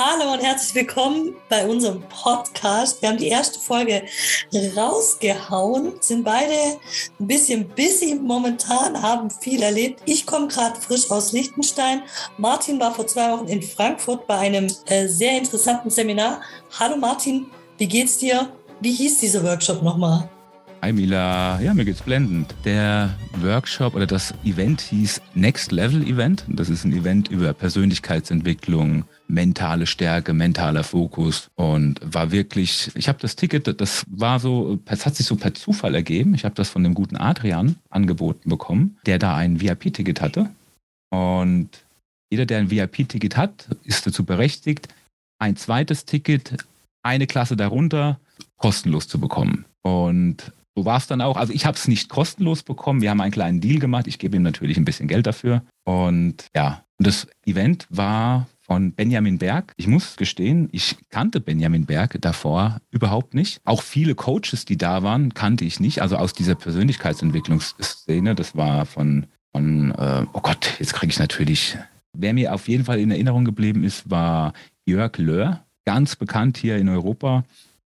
Hallo und herzlich willkommen bei unserem Podcast. Wir haben die erste Folge rausgehauen, sind beide ein bisschen busy momentan, haben viel erlebt. Ich komme gerade frisch aus Liechtenstein. Martin war vor zwei Wochen in Frankfurt bei einem äh, sehr interessanten Seminar. Hallo Martin, wie geht's dir? Wie hieß dieser Workshop nochmal? Hi Mila, ja, mir geht's blendend. Der Workshop oder das Event hieß Next Level Event. Das ist ein Event über Persönlichkeitsentwicklung, mentale Stärke, mentaler Fokus und war wirklich, ich habe das Ticket, das war so, es hat sich so per Zufall ergeben. Ich habe das von dem guten Adrian angeboten bekommen, der da ein VIP-Ticket hatte. Und jeder, der ein VIP-Ticket hat, ist dazu berechtigt, ein zweites Ticket, eine Klasse darunter, kostenlos zu bekommen. Und so war es dann auch. Also ich habe es nicht kostenlos bekommen. Wir haben einen kleinen Deal gemacht. Ich gebe ihm natürlich ein bisschen Geld dafür. Und ja, das Event war von Benjamin Berg. Ich muss gestehen, ich kannte Benjamin Berg davor überhaupt nicht. Auch viele Coaches, die da waren, kannte ich nicht. Also aus dieser Persönlichkeitsentwicklungsszene. Das war von, von äh, oh Gott, jetzt kriege ich natürlich. Wer mir auf jeden Fall in Erinnerung geblieben ist, war Jörg Löhr, ganz bekannt hier in Europa.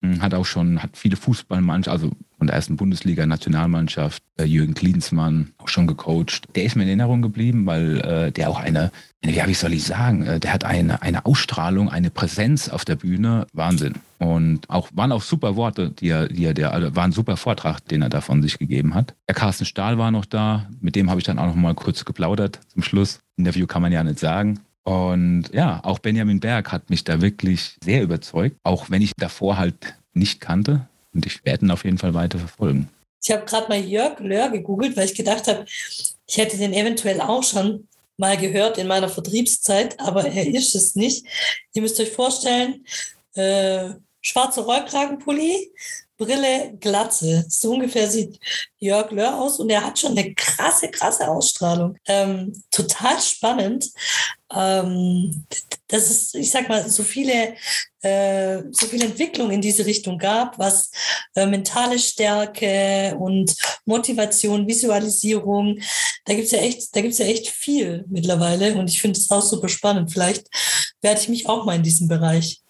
Hm, hat auch schon, hat viele Fußballmannschaften, also von der ersten Bundesliga, Nationalmannschaft, äh, Jürgen Klinsmann, auch schon gecoacht. Der ist mir in Erinnerung geblieben, weil äh, der auch eine, ja, wie soll ich sagen, äh, der hat eine, eine Ausstrahlung, eine Präsenz auf der Bühne, Wahnsinn. Und auch waren auch super Worte, die er, die er, der, also war ein super Vortrag, den er da von sich gegeben hat. Der Carsten Stahl war noch da, mit dem habe ich dann auch noch mal kurz geplaudert zum Schluss. Interview kann man ja nicht sagen. Und ja, auch Benjamin Berg hat mich da wirklich sehr überzeugt, auch wenn ich davor halt nicht kannte. Und ich werde ihn auf jeden Fall weiter verfolgen. Ich habe gerade mal Jörg Löhr gegoogelt, weil ich gedacht habe, ich hätte den eventuell auch schon mal gehört in meiner Vertriebszeit, aber er ist es nicht. Ihr müsst euch vorstellen, äh, schwarzer Rollkragenpulli, Brille, Glatze. So ungefähr sieht Jörg Löhr aus und er hat schon eine krasse, krasse Ausstrahlung. Ähm, total spannend. Ähm, dass es, ich sag mal, so viele, äh, so viele Entwicklungen in diese Richtung gab, was äh, mentale Stärke und Motivation, Visualisierung, da gibt's ja echt, da gibt's ja echt viel mittlerweile und ich finde es auch super spannend. Vielleicht werde ich mich auch mal in diesem Bereich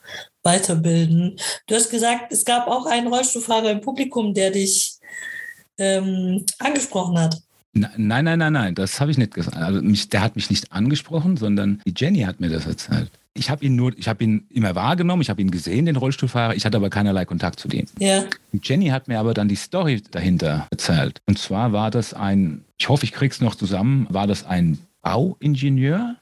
weiterbilden. Du hast gesagt, es gab auch einen Rollstuhlfahrer im Publikum, der dich ähm, angesprochen hat. Nein, nein, nein, nein, das habe ich nicht gesagt. Also mich, der hat mich nicht angesprochen, sondern die Jenny hat mir das erzählt. Ich habe ihn nur, ich habe ihn immer wahrgenommen, ich habe ihn gesehen, den Rollstuhlfahrer, ich hatte aber keinerlei Kontakt zu dem. Ja. Die Jenny hat mir aber dann die Story dahinter erzählt. Und zwar war das ein, ich hoffe, ich krieg's noch zusammen, war das ein Bauingenieur,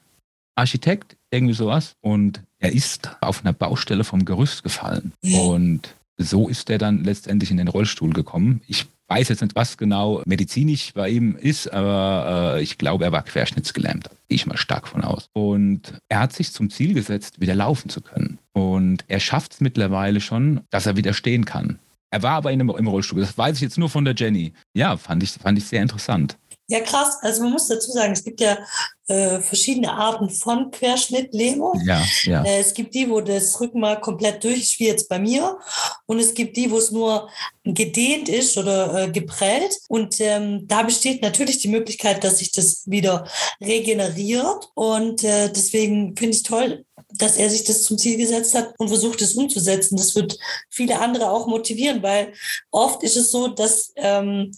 Architekt, irgendwie sowas. Und er ist auf einer Baustelle vom Gerüst gefallen. Und so ist er dann letztendlich in den Rollstuhl gekommen. Ich weiß jetzt nicht, was genau medizinisch bei ihm ist, aber äh, ich glaube, er war querschnittsgelähmt. Da gehe ich mal stark von aus. Und er hat sich zum Ziel gesetzt, wieder laufen zu können. Und er schafft es mittlerweile schon, dass er wieder stehen kann. Er war aber in einem, im Rollstuhl. Das weiß ich jetzt nur von der Jenny. Ja, fand ich, fand ich sehr interessant. Ja, krass. Also man muss dazu sagen, es gibt ja äh, verschiedene Arten von Querschnittlähmung. Ja, ja. Äh, es gibt die, wo das Rückenmark komplett durch ist, wie jetzt bei mir. Und es gibt die, wo es nur gedehnt ist oder äh, geprellt. Und ähm, da besteht natürlich die Möglichkeit, dass sich das wieder regeneriert. Und äh, deswegen finde ich toll, dass er sich das zum Ziel gesetzt hat und versucht, es umzusetzen. Das wird viele andere auch motivieren, weil oft ist es so, dass ähm,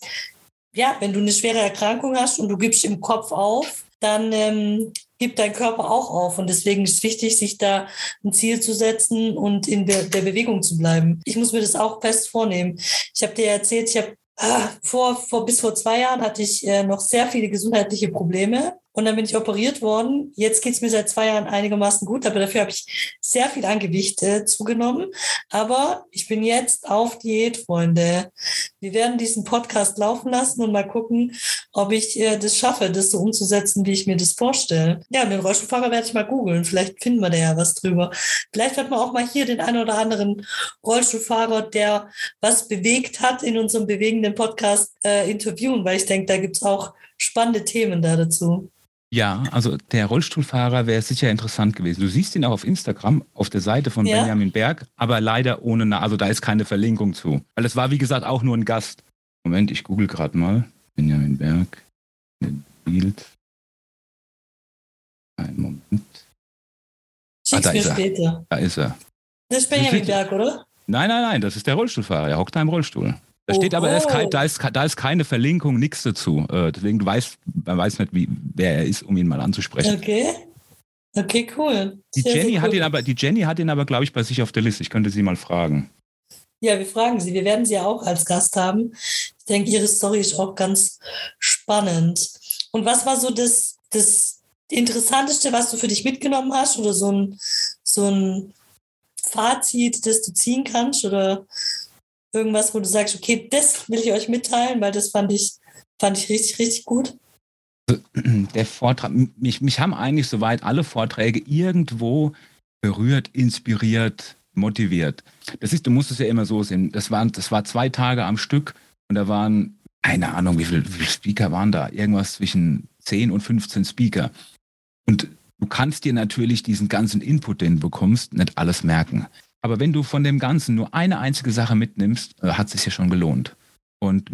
ja, wenn du eine schwere Erkrankung hast und du gibst im Kopf auf, dann ähm, gibt dein Körper auch auf. Und deswegen ist es wichtig, sich da ein Ziel zu setzen und in der, der Bewegung zu bleiben. Ich muss mir das auch fest vornehmen. Ich habe dir erzählt, ich habe ah, vor, vor, bis vor zwei Jahren hatte ich äh, noch sehr viele gesundheitliche Probleme. Und dann bin ich operiert worden. Jetzt geht es mir seit zwei Jahren einigermaßen gut, aber dafür habe ich sehr viel an Gewicht äh, zugenommen. Aber ich bin jetzt auf Diät, Freunde. Wir werden diesen Podcast laufen lassen und mal gucken, ob ich äh, das schaffe, das so umzusetzen, wie ich mir das vorstelle. Ja, den Rollstuhlfahrer werde ich mal googeln. Vielleicht finden wir da ja was drüber. Vielleicht wird man auch mal hier den einen oder anderen Rollstuhlfahrer, der was bewegt hat, in unserem bewegenden Podcast äh, interviewen, weil ich denke, da gibt es auch spannende Themen da dazu. Ja, also der Rollstuhlfahrer wäre sicher interessant gewesen. Du siehst ihn auch auf Instagram, auf der Seite von ja. Benjamin Berg, aber leider ohne, also da ist keine Verlinkung zu. Weil es war, wie gesagt, auch nur ein Gast. Moment, ich google gerade mal. Benjamin Berg, Bild. Einen Moment. Schick's Ah, da mir ist er. später. Da ist er. Das ist Benjamin Berg, oder? Nein, nein, nein, das ist der Rollstuhlfahrer. Er hockt da im Rollstuhl. Da steht aber, er ist kein, da, ist, da ist keine Verlinkung, nichts dazu. Äh, deswegen du weißt, man weiß nicht, wie, wer er ist, um ihn mal anzusprechen. Okay. Okay, cool. Die Sehr, sehr Jenny, hat cool. ihn aber, die Jenny hat ihn aber, glaube ich, bei sich auf der Liste. Ich könnte sie mal fragen. Ja, wir fragen sie. Wir werden sie ja auch als Gast haben. Ich denke, ihre Story ist auch ganz spannend. Und was war so das, das Interessanteste, was du für dich mitgenommen hast? Oder so ein, so ein Fazit, das du ziehen kannst? Oder irgendwas, wo du sagst, okay, das will ich euch mitteilen, weil das fand ich, fand ich richtig, richtig gut. Der Vortrag, mich, mich haben eigentlich soweit alle Vorträge irgendwo berührt, inspiriert, motiviert. Das ist, du musst es ja immer so sehen. Das waren, das war zwei Tage am Stück und da waren, keine Ahnung, wie viele wie viel Speaker waren da? Irgendwas zwischen 10 und 15 Speaker. Und du kannst dir natürlich diesen ganzen Input, den du bekommst, nicht alles merken. Aber wenn du von dem Ganzen nur eine einzige Sache mitnimmst, äh, hat es sich ja schon gelohnt. Und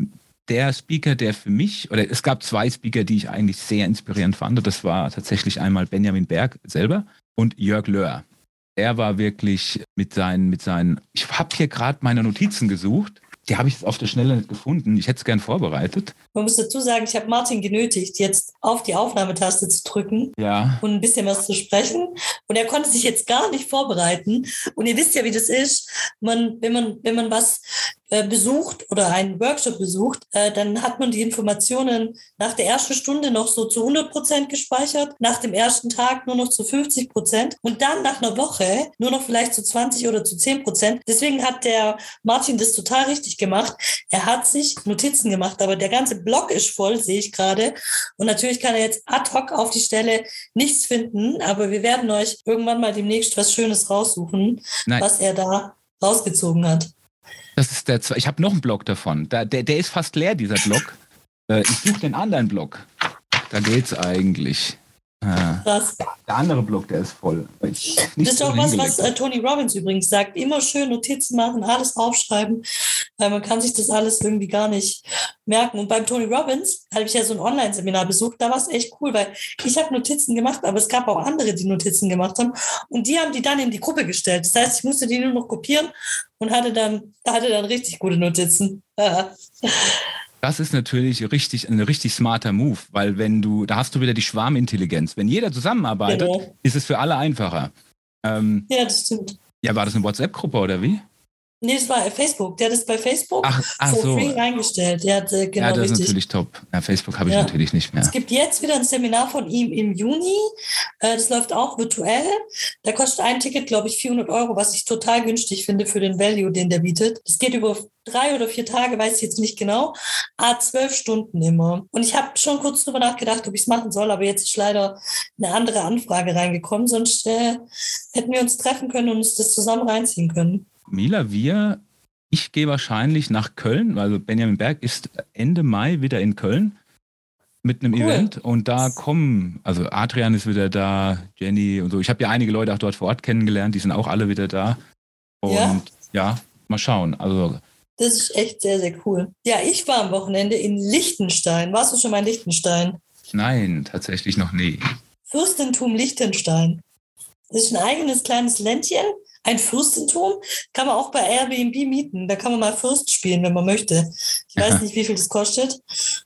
der Speaker, der für mich, oder es gab zwei Speaker, die ich eigentlich sehr inspirierend fand. Das war tatsächlich einmal Benjamin Berg selber und Jörg Löhr. Er war wirklich mit seinen, mit seinen, ich habe hier gerade meine Notizen gesucht. Die habe ich auf der Schnelle nicht gefunden. Ich hätte es gern vorbereitet. Man muss dazu sagen, ich habe Martin genötigt, jetzt auf die Aufnahmetaste zu drücken Ja. und ein bisschen was zu sprechen. Und er konnte sich jetzt gar nicht vorbereiten. Und ihr wisst ja, wie das ist. Man, wenn man, wenn man was äh, besucht oder einen Workshop besucht, äh, dann hat man die Informationen nach der ersten Stunde noch so zu 100 Prozent gespeichert, nach dem ersten Tag nur noch zu 50 Prozent und dann nach einer Woche nur noch vielleicht zu 20 oder zu 10 Prozent. Deswegen hat der Martin das total richtig gemacht. Er hat sich Notizen gemacht, aber der ganze Blog ist voll, sehe ich gerade. Und natürlich kann er jetzt ad hoc auf die Stelle nichts finden, aber wir werden euch irgendwann mal demnächst was Schönes raussuchen, Nein. was er da rausgezogen hat. Das ist der. Ich habe noch einen Blog davon. Da, der, der ist fast leer, dieser Blog. Äh, ich suche den anderen Blog. Da geht's eigentlich. Krass. der andere Blog, der ist voll. Das ist auch was, was äh, Tony Robbins übrigens sagt. Immer schön Notizen machen, alles aufschreiben, weil man kann sich das alles irgendwie gar nicht merken. Und beim Tony Robbins habe ich ja so ein Online-Seminar besucht. Da war es echt cool, weil ich habe Notizen gemacht, aber es gab auch andere, die Notizen gemacht haben. Und die haben die dann in die Gruppe gestellt. Das heißt, ich musste die nur noch kopieren und hatte dann, hatte dann richtig gute Notizen. Das ist natürlich richtig, ein richtig smarter Move, weil wenn du, da hast du wieder die Schwarmintelligenz. Wenn jeder zusammenarbeitet, Genau. ist es für alle einfacher. Ähm, ja, das stimmt. ja, war das eine WhatsApp-Gruppe oder wie? Nee, das war Facebook. Der hat das bei Facebook Ach, ach for so. free reingestellt. Der hat äh, genau ja, das ist richtig. natürlich top. Ja, Facebook habe ich Ja. natürlich nicht mehr. Es gibt jetzt wieder ein Seminar von ihm im Juni. Äh, Das läuft auch virtuell. Da kostet ein Ticket, glaube ich, 400 Euro, was ich total günstig finde für den Value, den der bietet. Das geht über drei oder vier Tage, weiß ich jetzt nicht genau. A, zwölf Stunden immer. Und ich habe schon kurz drüber nachgedacht, ob ich es machen soll, aber jetzt ist leider eine andere Anfrage reingekommen. Sonst äh, hätten wir uns treffen können und uns das zusammen reinziehen können. Mila, wir, ich gehe wahrscheinlich nach Köln, also Benjamin Berg ist Ende Mai wieder in Köln mit einem Cool. Event und da kommen, also Adrian ist wieder da, Jenny und so. Ich habe ja einige Leute auch dort vor Ort kennengelernt, die sind auch alle wieder da. Und Ja? ja, mal schauen. Also Das ist echt sehr, sehr cool. Ja, ich war am Wochenende in Liechtenstein. Warst du schon mal in Liechtenstein? nein, tatsächlich noch nie. Fürstentum Liechtenstein. Das ist ein eigenes kleines Ländchen, ein Fürstentum. Kann man auch bei Airbnb mieten. Da kann man mal Fürst spielen, wenn man möchte. Ich weiß nicht, wie viel das kostet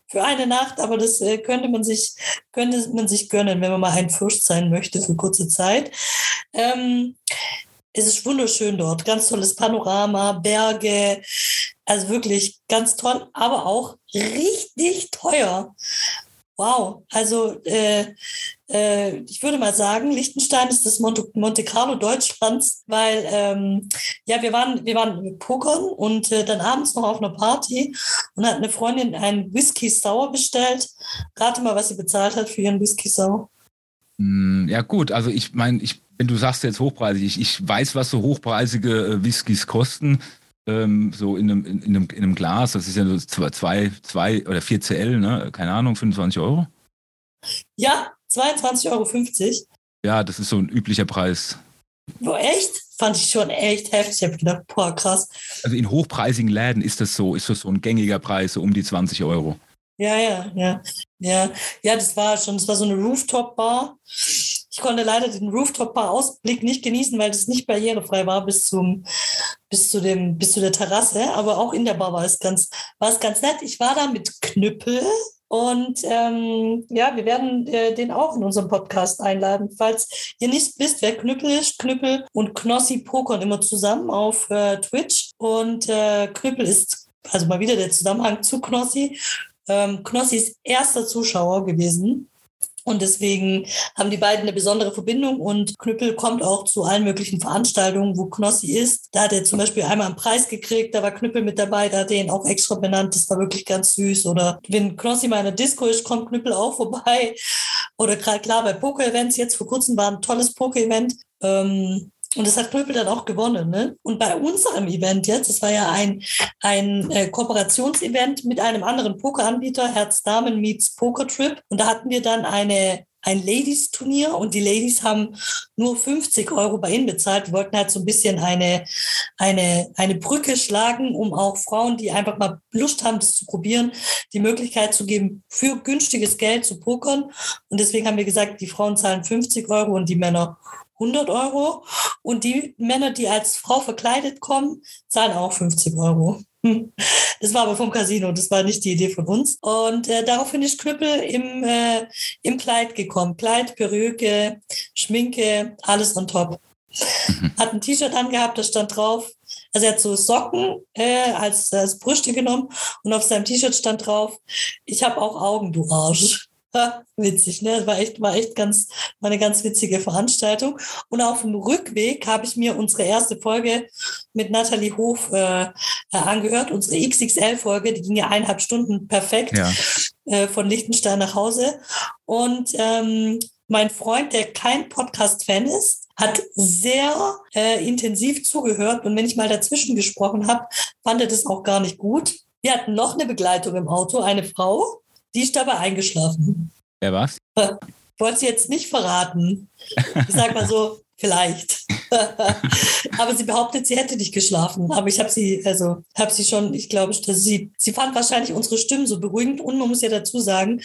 für eine Nacht, aber das äh, könnte man sich könnte man sich gönnen, wenn man mal ein Fürst sein möchte für kurze Zeit. Ähm, es ist wunderschön dort, ganz tolles Panorama, Berge, also wirklich ganz toll, aber auch richtig teuer. Wow, also äh, äh, ich würde mal sagen, Liechtenstein ist das Monte, Monte Carlo Deutschlands, weil ähm, ja, wir waren, wir waren pokern und äh, dann abends noch auf einer Party und hat eine Freundin einen Whisky Sour bestellt. Rate mal, was sie bezahlt hat für ihren Whisky Sour. Hm, Ja gut, also ich meine, ich, wenn du sagst jetzt hochpreisig, ich, ich weiß, was so hochpreisige äh, Whiskys kosten. Ähm, so in einem, in, in, einem, in einem Glas, das ist ja so zwei, zwei, zwei oder 4 CL, ne? keine Ahnung, 25 Euro. Ja, 22,50 Euro. Ja, das ist so ein üblicher Preis. Boah, echt? Fand ich schon echt heftig. Ich habe gedacht, boah, krass. Also in hochpreisigen Läden ist das so, ist das so ein gängiger Preis, so um die 20 Euro. Ja, ja, ja, ja, ja, das war schon, das war so eine Rooftop-Bar. Ich konnte leider den Rooftop-Bar-Ausblick nicht genießen, weil es nicht barrierefrei war bis zum, bis zu dem, bis zu der Terrasse. Aber auch in der Bar war es ganz, war es ganz nett. Ich war da mit Knüppel. Und ähm, ja, wir werden äh, den auch in unserem Podcast einladen. Falls ihr nicht wisst, wer Knüppel ist, Knüppel und Knossi pokern immer zusammen auf äh, Twitch. Und äh, Knüppel ist also mal wieder der Zusammenhang zu Knossi. Ähm, Knossi ist erster Zuschauer gewesen und deswegen haben die beiden eine besondere Verbindung und Knüppel kommt auch zu allen möglichen Veranstaltungen, wo Knossi ist. Da hat er zum Beispiel einmal einen Preis gekriegt, da war Knüppel mit dabei, da hat er ihn auch extra benannt, das war wirklich ganz süß. Oder wenn Knossi mal in der Disco ist, kommt Knüppel auch vorbei. Oder gerade klar bei Poker-Events, jetzt vor kurzem war ein tolles Poker-Event. Ähm, und das hat Knüppel dann auch gewonnen. Ne? Und bei unserem Event jetzt, das war ja ein, ein äh, Kooperationsevent mit einem anderen Pokeranbieter, Herz Damen meets Poker Trip. Und da hatten wir dann eine ein Ladies-Turnier und die Ladies haben nur 50 Euro bei ihnen bezahlt. Wir wollten halt so ein bisschen eine, eine, eine Brücke schlagen, um auch Frauen, die einfach mal Lust haben, das zu probieren, die Möglichkeit zu geben, für günstiges Geld zu pokern. Und deswegen haben wir gesagt, die Frauen zahlen 50 Euro und die Männer 100 Euro. Und die Männer, die als Frau verkleidet kommen, zahlen auch 50 Euro. Das war aber vom Casino, das war nicht die Idee von uns. Und äh, daraufhin ist Knüppel im, äh, im Kleid gekommen. Kleid, Perücke, Schminke, alles on top. Mhm. Hat ein T-Shirt angehabt, da stand drauf, also er hat so Socken äh, als, als Brüste genommen und auf seinem T-Shirt stand drauf, ich habe auch Augen, du Arsch. Witzig, ne? Das war echt, war echt ganz, war eine ganz witzige Veranstaltung. Und auf dem Rückweg habe ich mir unsere erste Folge mit Nathalie Hof äh, äh angehört, unsere XXL-Folge, die ging ja eineinhalb Stunden perfekt ja. äh, von Liechtenstein nach Hause. Und ähm, mein Freund, der kein Podcast-Fan ist, hat sehr äh, intensiv zugehört. Und wenn ich mal dazwischen gesprochen habe, fand er das auch gar nicht gut. Wir hatten noch eine Begleitung im Auto, eine Frau, die ist dabei eingeschlafen. Wer war's? Wollte sie jetzt nicht verraten. Ich sag mal so, vielleicht. aber sie behauptet, sie hätte nicht geschlafen. Aber ich habe sie, also habe sie schon, ich glaube, sie, sie fand wahrscheinlich unsere Stimmen so beruhigend. Und man muss ja dazu sagen,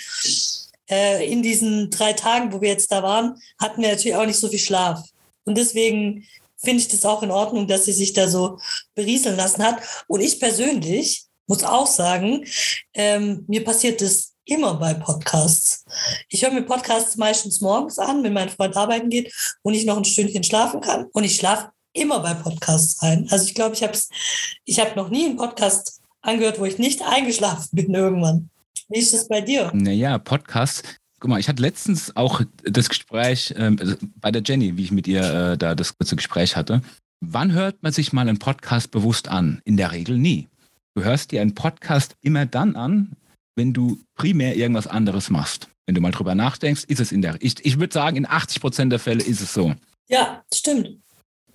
äh, in diesen drei Tagen, wo wir jetzt da waren, hatten wir natürlich auch nicht so viel Schlaf. Und deswegen finde ich das auch in Ordnung, dass sie sich da so berieseln lassen hat. Und ich persönlich muss auch sagen, ähm, mir passiert das immer bei Podcasts. Ich höre mir Podcasts meistens morgens an, wenn mein Freund arbeiten geht und ich noch ein Stündchen schlafen kann. Und ich schlafe immer bei Podcasts ein. Also ich glaube, ich habe ich hab noch nie einen Podcast angehört, wo ich nicht eingeschlafen bin irgendwann. Wie ist das bei dir? Naja, Podcasts. Guck mal, ich hatte letztens auch das Gespräch äh, bei der Jenny, wie ich mit ihr äh, da das kurze Gespräch hatte. Wann hört man sich mal einen Podcast bewusst an? In der Regel nie. Du hörst dir einen Podcast immer dann an, wenn du primär irgendwas anderes machst. Wenn du mal drüber nachdenkst, ist es in der, ich, ich würde sagen, in 80 Prozent der Fälle ist es so. Ja, stimmt.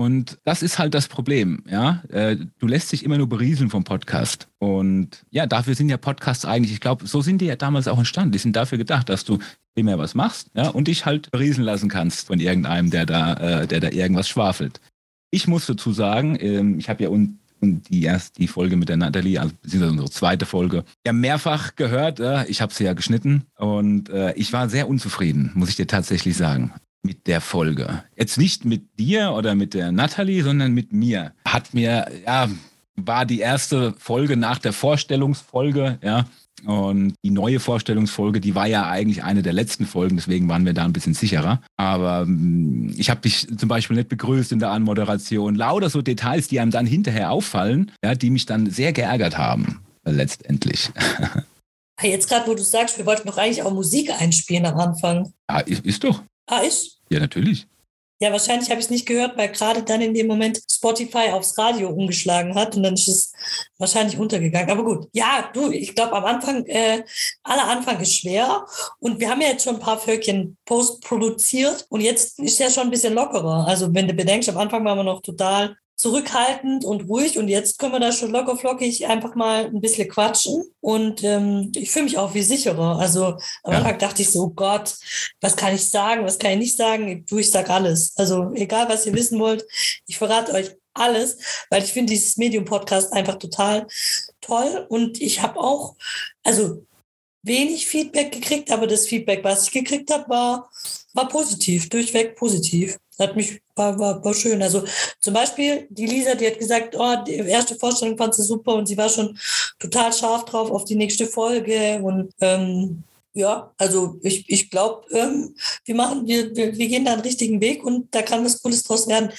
Und das ist halt das Problem, ja. Äh, du lässt dich immer nur berieseln vom Podcast. Und ja, dafür sind ja Podcasts eigentlich, ich glaube, so sind die ja damals auch entstanden. Die sind dafür gedacht, dass du primär was machst, ja, und dich halt berieseln lassen kannst von irgendeinem, der da, äh, der da irgendwas schwafelt. Ich muss dazu sagen, ähm, ich habe ja un die erst die Folge mit der Nathalie, also beziehungsweise unsere zweite Folge, ja mehrfach gehört. Äh, ich habe sie ja geschnitten und äh, ich war sehr unzufrieden, muss ich dir tatsächlich sagen, mit der Folge. Jetzt nicht mit dir oder mit der Nathalie, sondern mit mir. Hat mir, ja, war die erste Folge nach der Vorstellungsfolge, ja, und die neue Vorstellungsfolge, die war ja eigentlich eine der letzten Folgen, deswegen waren wir da ein bisschen sicherer. Aber mm, ich habe dich zum Beispiel nicht begrüßt in der Anmoderation. Lauter so Details, die einem dann hinterher auffallen, ja, die mich dann sehr geärgert haben, letztendlich. Ah, jetzt gerade, wo du sagst, wir wollten doch eigentlich auch Musik einspielen am Anfang. Ah, ist, ist doch. Ah, ist? Ja, natürlich. Ja, wahrscheinlich habe ich es nicht gehört, weil gerade dann in dem Moment Spotify aufs Radio umgeschlagen hat und dann ist es wahrscheinlich untergegangen. Aber gut, ja, du, ich glaube, am Anfang, äh, aller Anfang ist schwer und wir haben ja jetzt schon ein paar Völkchen Post produziert und jetzt ist ja schon ein bisschen lockerer. Also wenn du bedenkst, am Anfang waren wir noch total zurückhaltend und ruhig und jetzt können wir da schon locker flockig einfach mal ein bisschen quatschen und ähm, ich fühle mich auch wie sicherer. Also am ja. Anfang dachte ich so, Gott, was kann ich sagen, was kann ich nicht sagen? Du, ich sag alles. Also egal, was ihr wissen wollt, ich verrate euch alles, weil ich finde dieses Medium-Podcast einfach total toll und ich habe auch, also wenig Feedback gekriegt, aber das Feedback, was ich gekriegt habe, war, war positiv, durchweg positiv. Hat mich, war, war, war schön. Also zum Beispiel die Lisa, die hat gesagt, oh, die erste Vorstellung fand sie super und sie war schon total scharf drauf auf die nächste Folge. Und ähm, ja, also ich, ich glaube, ähm, wir machen, wir, wir, gehen da einen richtigen Weg und da kann was Cooles draus werden.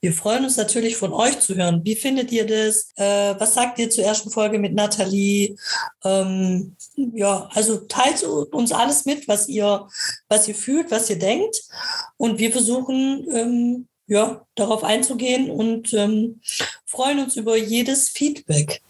Wir freuen uns natürlich von euch zu hören. Wie findet ihr das? Äh, was sagt ihr zur ersten Folge mit Nathalie? Ähm, ja, also teilt uns alles mit, was ihr, was ihr fühlt, was ihr denkt. Und wir versuchen, ähm, ja, darauf einzugehen und ähm, freuen uns über jedes Feedback.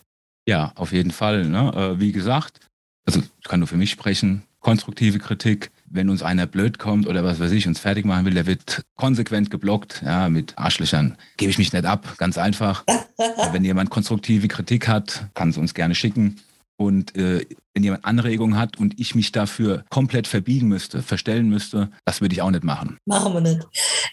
Ja, auf jeden Fall. Ne? Äh, wie gesagt, also ich kann nur für mich sprechen, konstruktive Kritik. Wenn uns einer blöd kommt oder was weiß ich, uns fertig machen will, der wird konsequent geblockt, ja, mit Arschlöchern. Gebe ich mich nicht ab, ganz einfach. Wenn jemand konstruktive Kritik hat, kann es uns gerne schicken. Und äh, wenn jemand Anregungen hat und ich mich dafür komplett verbiegen müsste, verstellen müsste, das würde ich auch nicht machen. Machen wir nicht.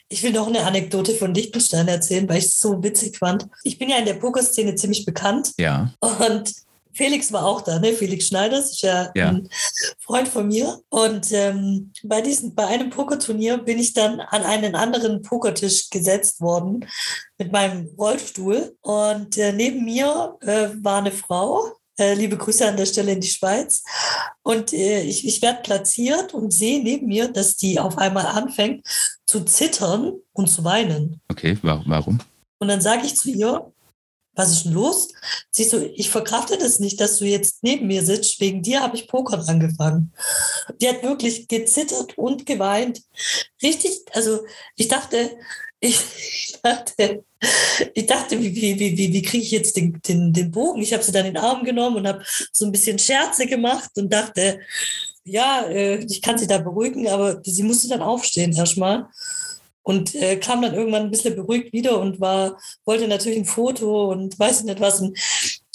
Ich will noch eine Anekdote von Lichtenstein erzählen, weil ich es so witzig fand. Ich bin ja in der Pokerszene ziemlich bekannt. Ja. Und Felix war auch da, ne? Felix Schneiders, ist ja, ja. ein Freund von mir. Und ähm, bei, diesem, bei einem Pokerturnier bin ich dann an einen anderen Pokertisch gesetzt worden mit meinem Rollstuhl. Und äh, neben mir äh, war eine Frau. Äh, liebe Grüße an der Stelle in die Schweiz. Und äh, ich, ich werde platziert und sehe neben mir, dass die auf einmal anfängt zu zittern und zu weinen. Okay, warum? Und dann sage ich zu ihr, was ist denn los? Siehst du, ich verkrafte das nicht, dass du jetzt neben mir sitzt. Wegen dir habe ich Pokern angefangen. Die hat wirklich gezittert und geweint. Richtig, also ich dachte, ich dachte, ich dachte, wie, wie, wie, wie kriege ich jetzt den, den, den Bogen? Ich habe sie dann in den Arm genommen und habe so ein bisschen Scherze gemacht und dachte, ja, äh, ich kann sie da beruhigen, aber sie musste dann aufstehen erstmal und äh, kam dann irgendwann ein bisschen beruhigt wieder und war, wollte natürlich ein Foto und weiß nicht was. Und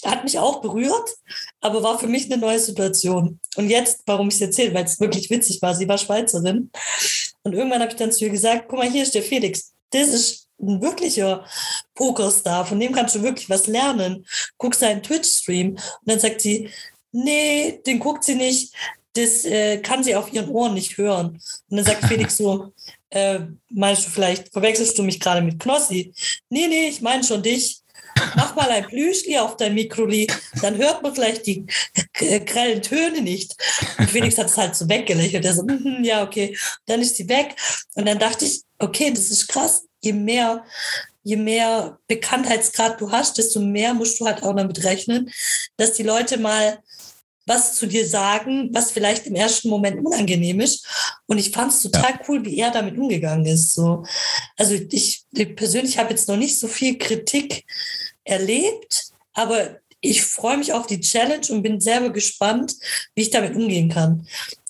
hat mich auch berührt, aber war für mich eine neue Situation. Und jetzt, warum ich es erzähle, weil es wirklich witzig war, sie war Schweizerin. Und irgendwann habe ich dann zu ihr gesagt, guck mal, hier ist der Felix. Das ist ein wirklicher Pokerstar, von dem kannst du wirklich was lernen. Guck seinen Twitch-Stream. Und dann sagt sie, nee, den guckt sie nicht. Das äh, kann sie auf ihren Ohren nicht hören. Und dann sagt Felix so, äh, meinst du vielleicht, verwechselst du mich gerade mit Knossi? Nee, nee, ich meine schon dich. Mach mal ein Plüschli auf dein Mikroli, dann hört man vielleicht die grellen Töne nicht. Und Felix hat es halt so weggelächelt. Er so, mm, ja, okay. Dann ist sie weg. Und dann dachte ich, okay, das ist krass. Je mehr, je mehr Bekanntheitsgrad du hast, desto mehr musst du halt auch damit rechnen, dass die Leute mal was zu dir sagen, was vielleicht im ersten Moment unangenehm ist. Und ich fand es total ja. cool, wie er damit umgegangen ist. So. Also ich, ich persönlich habe jetzt noch nicht so viel Kritik erlebt, aber ich freue mich auf die Challenge und bin selber gespannt, wie ich damit umgehen kann.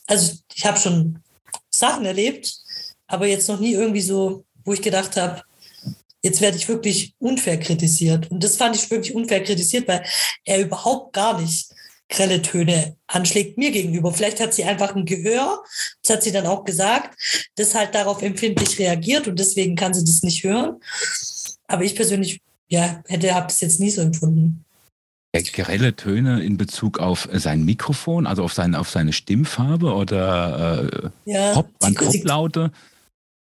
Also ich habe schon Sachen erlebt, aber jetzt noch nie irgendwie so, wo ich gedacht habe, jetzt werde ich wirklich unfair kritisiert. Und das fand ich wirklich unfair kritisiert, weil er überhaupt gar nicht grelle Töne anschlägt mir gegenüber. Vielleicht hat sie einfach ein Gehör, das hat sie dann auch gesagt, das halt darauf empfindlich reagiert und deswegen kann sie das nicht hören. Aber ich persönlich, ja, hätte, habe das jetzt nie so empfunden. grelle Töne in Bezug auf sein Mikrofon, also auf seine, auf seine Stimmfarbe oder äh, ja, Pop,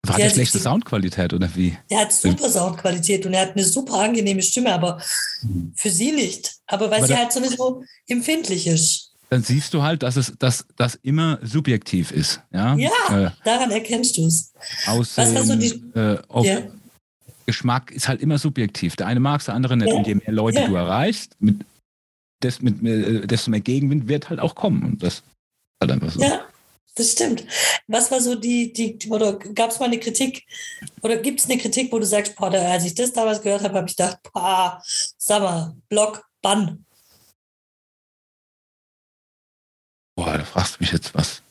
Pop-Laute? Hat er schlechte Soundqualität oder wie? Er hat super Soundqualität und er hat eine super angenehme Stimme, aber mhm. für sie nicht. Aber weil aber sie halt so, so empfindlich ist. Dann siehst du halt, dass es dass das immer subjektiv ist. Ja, ja äh, daran erkennst du es. Aussehen, Was so die, äh, ja. Geschmack ist halt immer subjektiv. Der eine mag es, der andere nicht. Ja. Und je mehr Leute ja. du erreichst, mit, des, mit, äh, desto mehr Gegenwind wird halt auch kommen. Und das ist halt einfach so. Ja, das stimmt. Was war so die, die oder gab es mal eine Kritik oder gibt es eine Kritik, wo du sagst, boah, als ich das damals gehört habe, habe ich gedacht, boah, sag mal, Block, Bann. Boah, da fragst du mich jetzt was.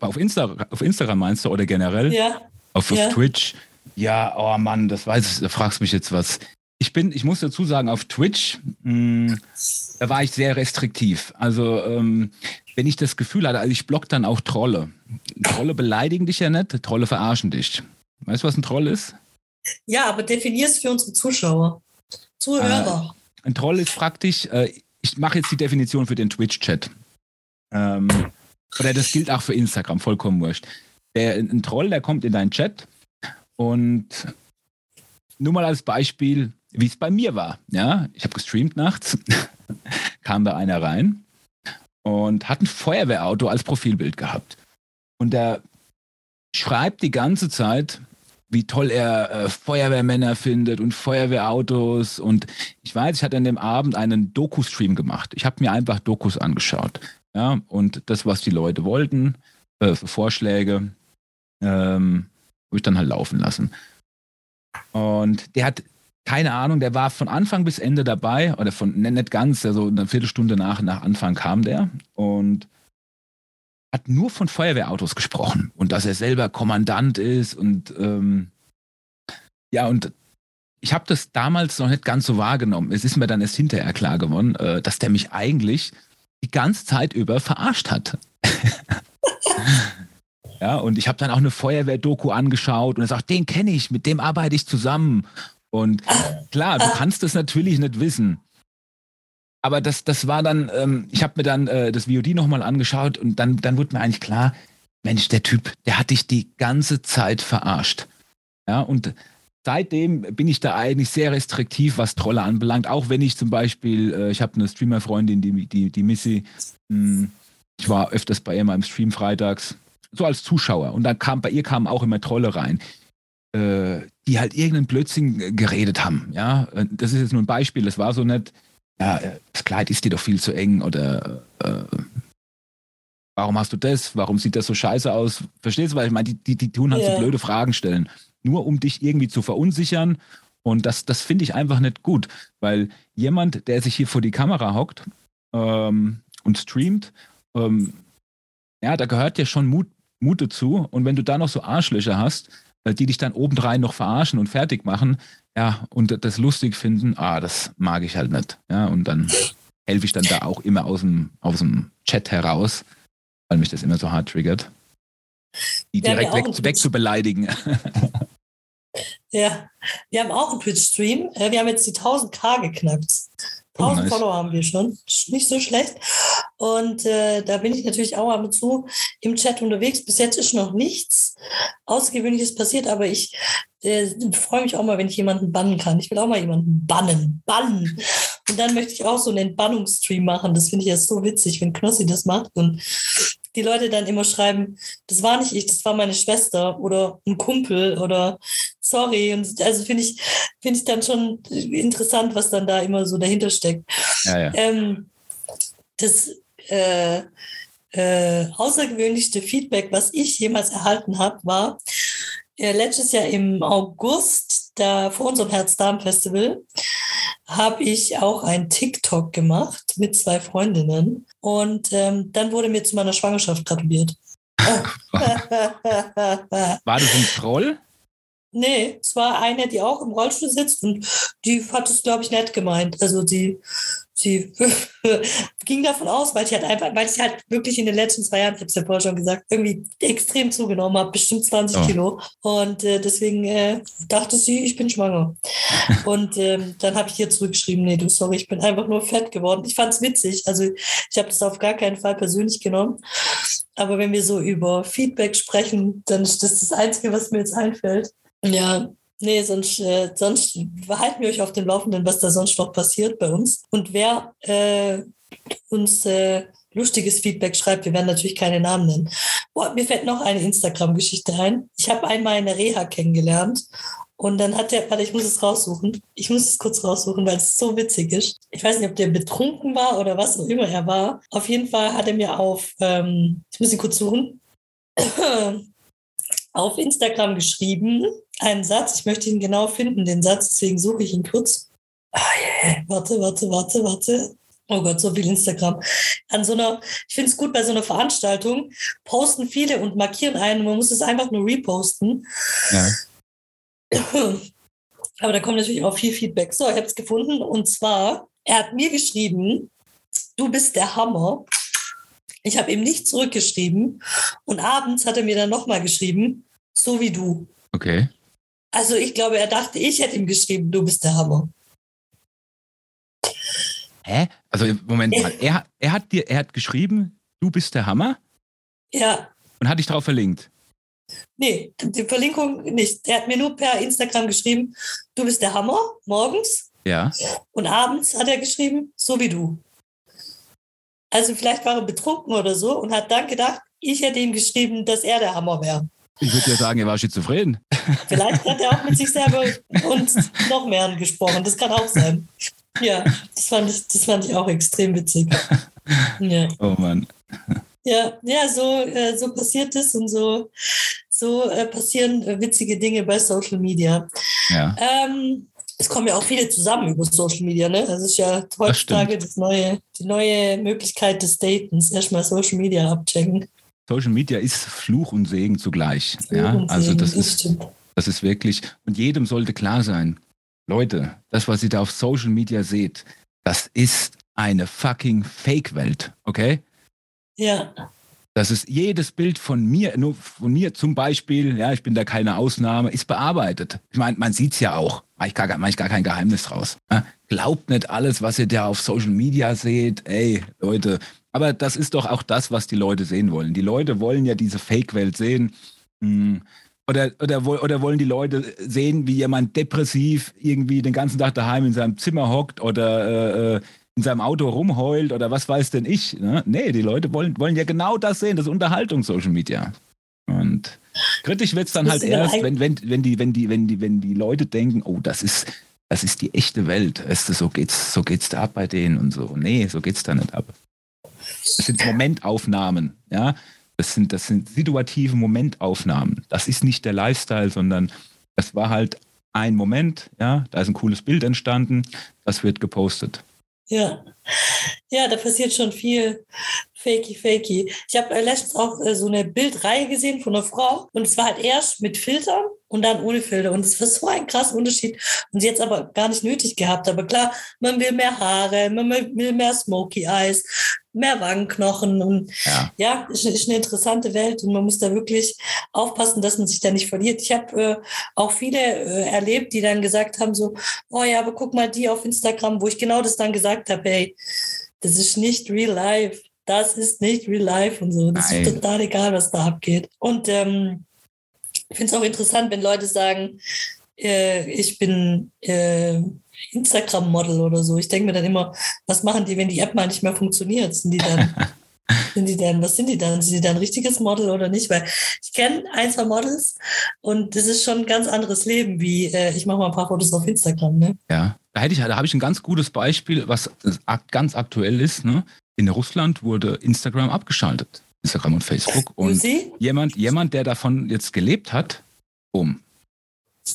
Auf, Insta, auf Instagram meinst du oder generell? Ja. Auf, auf ja. Twitch? Ja, oh Mann, das weiß ich, da fragst du mich jetzt was. Ich bin, ich muss dazu sagen, auf Twitch, mh, hm, da war ich sehr restriktiv. Also, ähm, wenn ich das Gefühl hatte, also ich block dann auch Trolle. Trolle beleidigen dich ja nicht, Trolle verarschen dich. Weißt du, was ein Troll ist? Ja, aber definier es für unsere Zuschauer, Zuhörer. Äh, ein Troll ist praktisch, äh, ich mache jetzt die Definition für den Twitch-Chat. Ähm, oder das gilt auch für Instagram, vollkommen wurscht. Der, ein Troll, der kommt in deinen Chat und nur mal als Beispiel, wie es bei mir war. Ja, ich habe gestreamt nachts, kam da einer rein und hat ein Feuerwehrauto als Profilbild gehabt. Und der schreibt die ganze Zeit, wie toll er äh, Feuerwehrmänner findet und Feuerwehrautos. Und ich weiß, ich hatte an dem Abend einen Doku-Stream gemacht. Ich habe mir einfach Dokus angeschaut. Ja, und das, was die Leute wollten, äh, Vorschläge, ähm, habe ich dann halt laufen lassen. Und der hat keine Ahnung, der war von Anfang bis Ende dabei, oder von ne, nicht ganz, also eine Viertelstunde nach, nach Anfang kam der und hat nur von Feuerwehrautos gesprochen und dass er selber Kommandant ist und ähm, ja, und ich habe das damals noch nicht ganz so wahrgenommen. Es ist mir dann erst hinterher klar geworden, äh, dass der mich eigentlich die ganze Zeit über verarscht hat. ja, und ich habe dann auch eine Feuerwehr-Doku angeschaut und er sagt, den kenne ich, mit dem arbeite ich zusammen. Und klar, du kannst das natürlich nicht wissen. Aber das, das war dann, ähm, ich habe mir dann äh, das VOD nochmal angeschaut und dann, dann wurde mir eigentlich klar, Mensch, der Typ, der hat dich die ganze Zeit verarscht. Ja, und seitdem bin ich da eigentlich sehr restriktiv, was Trolle anbelangt. Auch wenn ich zum Beispiel, äh, ich habe eine Streamer-Freundin, die, die, die Missy, mh, hm, ich war öfters bei ihr mal im Stream freitags, so als Zuschauer. Und dann kam, bei ihr kamen auch immer Trolle rein, äh, die halt irgendeinen Blödsinn geredet haben. Ja, das ist jetzt nur ein Beispiel, das war so nicht ja, das Kleid ist dir doch viel zu eng oder äh, warum hast du das? Warum sieht das so scheiße aus? Verstehst du, weil ich meine, die, die, die tun halt yeah. so blöde Fragen stellen, nur um dich irgendwie zu verunsichern. Und das, das finde ich einfach nicht gut, weil jemand, der sich hier vor die Kamera hockt ähm, und streamt, ähm, ja, da gehört ja schon Mut, Mut dazu. Und wenn du da noch so Arschlöcher hast, äh, die dich dann obendrein noch verarschen und fertig machen, ja, und das lustig finden, ah, das mag ich halt nicht. Ja, und dann helfe ich dann da auch immer aus dem, aus dem Chat heraus, weil mich das immer so hart triggert. Die direkt weg, weg zu beleidigen. Ja, wir haben auch einen Twitch-Stream. Äh, wir haben jetzt die 1000k geknackt. 1000 oh, nice. Follower haben wir schon. Nicht so schlecht. Und äh, da bin ich natürlich auch ab und zu im Chat unterwegs. Bis jetzt ist noch nichts Außergewöhnliches passiert, aber ich äh, freue mich auch mal, wenn ich jemanden bannen kann. Ich will auch mal jemanden bannen. Bannen. Und dann möchte ich auch so einen Entbannungsstream machen. Das finde ich ja so witzig, wenn Knossi das macht und die Leute dann immer schreiben, das war nicht ich, das war meine Schwester oder ein Kumpel oder sorry. Und also finde ich, finde ich dann schon interessant, was dann da immer so dahinter steckt. Ja, ja. Ähm, das äh, äh, außergewöhnlichste Feedback, was ich jemals erhalten habe, war äh, letztes Jahr im August, da vor unserem Herz-Darm-Festival, habe ich auch ein TikTok gemacht mit zwei Freundinnen und ähm, dann wurde mir zu meiner Schwangerschaft gratuliert. War das ein Troll? Nee, es war eine, die auch im Rollstuhl sitzt und die hat es, glaube ich, nett gemeint. Also sie, sie ging davon aus, weil ich halt einfach, weil ich halt wirklich in den letzten zwei Jahren, ich habe es ja vorher schon gesagt, irgendwie extrem zugenommen habe, bestimmt 20 oh. Kilo. Und äh, deswegen äh, dachte sie, ich bin schwanger. und ähm, dann habe ich ihr zurückgeschrieben, nee, du sorry, ich bin einfach nur fett geworden. Ich fand es witzig. Also ich habe das auf gar keinen Fall persönlich genommen. Aber wenn wir so über Feedback sprechen, dann ist das das Einzige, was mir jetzt einfällt. Ja, nee, sonst, äh, sonst halten wir euch auf dem Laufenden, was da sonst noch passiert bei uns. Und wer äh, uns äh, lustiges Feedback schreibt, wir werden natürlich keine Namen nennen. Boah, mir fällt noch eine Instagram-Geschichte ein. Ich habe einmal eine Reha kennengelernt und dann hat der, warte, ich muss es raussuchen. Ich muss es kurz raussuchen, weil es so witzig ist. Ich weiß nicht, ob der betrunken war oder was auch immer er war. Auf jeden Fall hat er mir auf, ähm, ich muss ihn kurz suchen, auf Instagram geschrieben, einen Satz. Ich möchte ihn genau finden, den Satz, deswegen suche ich ihn kurz. Ah, yeah. Warte, warte, warte, warte. Oh Gott, so viel Instagram. An so einer, ich finde es gut, bei so einer Veranstaltung posten viele und markieren einen. Man muss es einfach nur reposten. Ja. Aber da kommt natürlich auch viel Feedback. So, ich habe es gefunden. Und zwar, er hat mir geschrieben, du bist der Hammer. Ich habe ihm nicht zurückgeschrieben. Und abends hat er mir dann nochmal geschrieben, so wie du. Okay. Also ich glaube, er dachte, ich hätte ihm geschrieben, du bist der Hammer. Hä? Also Moment mal, er, er hat dir, er hat geschrieben, du bist der Hammer Ja, und hat dich drauf verlinkt. nee, die Verlinkung nicht. Er hat mir nur per Instagram geschrieben, du bist der Hammer, morgens. Ja. Und abends hat er geschrieben, so wie du. Also vielleicht war er betrunken oder so und hat dann gedacht, ich hätte ihm geschrieben, dass er der Hammer wäre. Ich würde ja sagen, er war schizophren. Vielleicht hat er auch mit sich selber und noch mehr gesprochen. Das kann auch sein. Ja, das fand ich, das fand ich auch extrem witzig. Ja, Oh Mann. ja, ja so, äh, so passiert es und so, so äh, passieren äh, witzige Dinge bei Social Media. Ja. Ähm, es kommen ja auch viele zusammen über Social Media, ne? Das ist ja heutzutage das neue, die neue Möglichkeit des Datens. Erstmal Social Media abchecken. Social Media ist Fluch und Segen zugleich. Ja, also das ist, das ist wirklich, und jedem sollte klar sein, Leute, das, was ihr da auf Social Media seht, das ist eine fucking Fake-Welt, okay? Ja, Das ist jedes Bild von mir, nur von mir zum Beispiel, ja, ich bin da keine Ausnahme, ist bearbeitet. Ich meine, man sieht es ja auch, mache ich, gar, mach ich gar kein Geheimnis draus. Ja? Glaubt nicht alles, was ihr da auf Social Media seht, ey, Leute. Aber das ist doch auch das, was die Leute sehen wollen. Die Leute wollen ja diese Fake-Welt sehen. Hm. Oder, oder, oder wollen die Leute sehen, wie jemand depressiv irgendwie den ganzen Tag daheim in seinem Zimmer hockt oder äh, in seinem Auto rumheult oder was weiß denn ich. Ne? Nee, die Leute wollen, wollen ja genau das sehen, das ist Unterhaltung, Social Media. Und kritisch wird es dann halt erst, wenn, wenn, wenn, die, wenn, die, wenn, die, wenn die Leute denken, oh, das ist, das ist die echte Welt. Weißt du, so geht's, so geht's da ab bei denen und so. Nee, so geht's da nicht ab. Das sind Momentaufnahmen, ja. Das sind, das sind situative Momentaufnahmen. Das ist nicht der Lifestyle, sondern das war halt ein Moment, ja, da ist ein cooles Bild entstanden, das wird gepostet. Ja. Ja, da passiert schon viel fakey, fakey. Ich habe äh, letztens auch äh, so eine Bildreihe gesehen von einer Frau und es war halt erst mit Filtern und dann ohne Filter und es war so ein krasser Unterschied und sie hat es aber gar nicht nötig gehabt. Aber klar, man will mehr Haare, man will mehr Smoky Eyes, mehr Wangenknochen und Ja, ja, ist, ist eine interessante Welt und man muss da wirklich aufpassen, dass man sich da nicht verliert. Ich habe äh, auch viele äh, erlebt, die dann gesagt haben so, oh ja, aber guck mal die auf Instagram, wo ich genau das dann gesagt habe, hey, das ist nicht real life. Das ist nicht real life und so. Das Nein. ist total egal, was da abgeht. Und ähm, ich finde es auch interessant, wenn Leute sagen, äh, ich bin äh, Instagram-Model oder so. Ich denke mir dann immer, was machen die, wenn die App mal nicht mehr funktioniert? Sind die dann, sind die dann, was sind die dann? Sind die dann ein richtiges Model oder nicht? Weil ich kenne ein, zwei Models und das ist schon ein ganz anderes Leben, wie äh, ich mache mal ein paar Fotos auf Instagram. Ne? ja. Da, hätte ich, da habe ich ein ganz gutes Beispiel, was ganz aktuell ist. Ne? In Russland wurde Instagram abgeschaltet. Instagram und Facebook. Und see? jemand, jemand, der davon jetzt gelebt hat, um.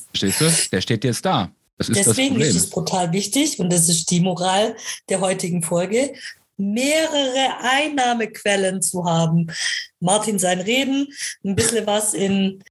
Verstehst du? Der steht jetzt da. Das ist Deswegen das ist es brutal wichtig und das ist die Moral der heutigen Folge, mehrere Einnahmequellen zu haben. Martin sein Reden, ein bisschen was in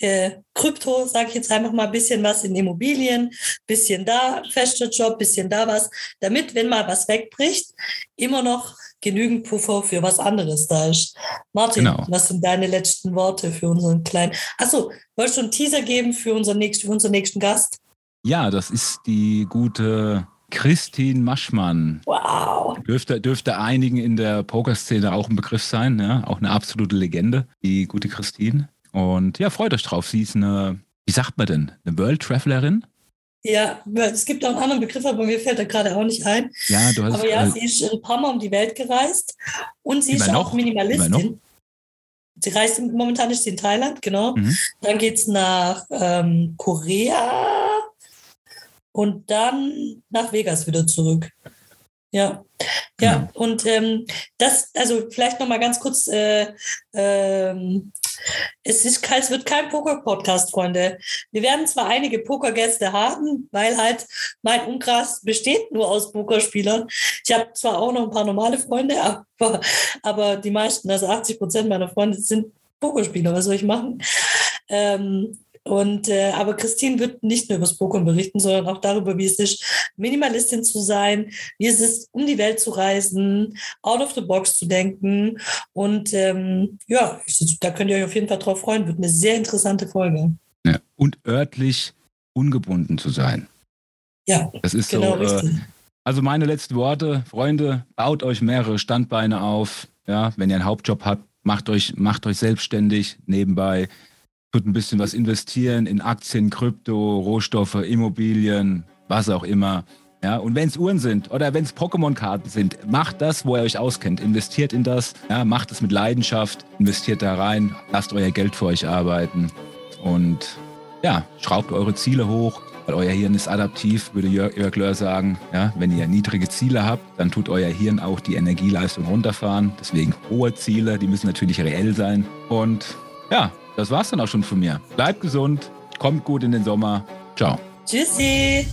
äh, Krypto, sage ich jetzt einfach mal, ein bisschen was in Immobilien, bisschen da, fester Job, bisschen da was, damit, wenn mal was wegbricht, immer noch genügend Puffer für was anderes da ist. Martin, Genau. was sind deine letzten Worte für unseren kleinen... Achso, wolltest du einen Teaser geben für unseren nächsten, für unseren nächsten Gast? Ja, das ist die gute Christine Maschmann. Wow. Dürfte, dürfte einigen in der Pokerszene auch ein Begriff sein, ja? auch eine absolute Legende, die gute Christine. Und ja, freut euch drauf. Sie ist eine, wie sagt man denn, eine World Travelerin? Ja, es gibt auch einen anderen Begriff, aber mir fällt er gerade auch nicht ein. Ja, du hast Aber ja, äh, sie ist ein paar Mal um die Welt gereist und sie ist noch? auch Minimalistin. Sie reist momentan ist sie in Thailand, genau. Mhm. Dann geht es nach ähm, Korea und dann nach Vegas wieder zurück. Ja. Ja, Genau. und ähm, das, also vielleicht nochmal ganz kurz, äh, ähm, es, ist, es wird kein Poker-Podcast, Freunde. Wir werden zwar einige Pokergäste haben, weil halt mein Umkreis besteht nur aus Pokerspielern. Ich habe zwar auch noch ein paar normale Freunde, aber, aber die meisten, also 80 Prozent meiner Freunde sind Pokerspieler. Was soll ich machen? Ähm, und äh, aber Christine wird nicht nur über das Pokern berichten, sondern auch darüber, wie es ist, Minimalistin zu sein, wie es ist, um die Welt zu reisen, out of the box zu denken. Und ähm, ja, ich- da könnt ihr euch auf jeden Fall drauf freuen. Wird eine sehr interessante Folge. ja, und örtlich ungebunden zu sein. Ja, Das ist genau so. Äh, richtig. also meine letzten Worte, Freunde, baut euch mehrere Standbeine auf. Ja, wenn ihr einen Hauptjob habt, macht euch, macht euch selbstständig nebenbei. Tut ein bisschen was investieren in Aktien, Krypto, Rohstoffe, Immobilien, was auch immer. Ja, und wenn es Uhren sind oder wenn es Pokémon-Karten sind, macht das, wo ihr euch auskennt. Investiert in das, ja, macht es mit Leidenschaft, investiert da rein, lasst euer Geld für euch arbeiten und ja, schraubt eure Ziele hoch, weil euer Hirn ist adaptiv, würde Jörg, Jörg Löhr sagen. Ja, wenn ihr niedrige Ziele habt, dann tut euer Hirn auch die Energieleistung runterfahren. Deswegen hohe Ziele, die müssen natürlich reell sein. Und ja, das war's dann auch schon von mir. Bleibt gesund, kommt gut in den Sommer. Ciao. Tschüssi.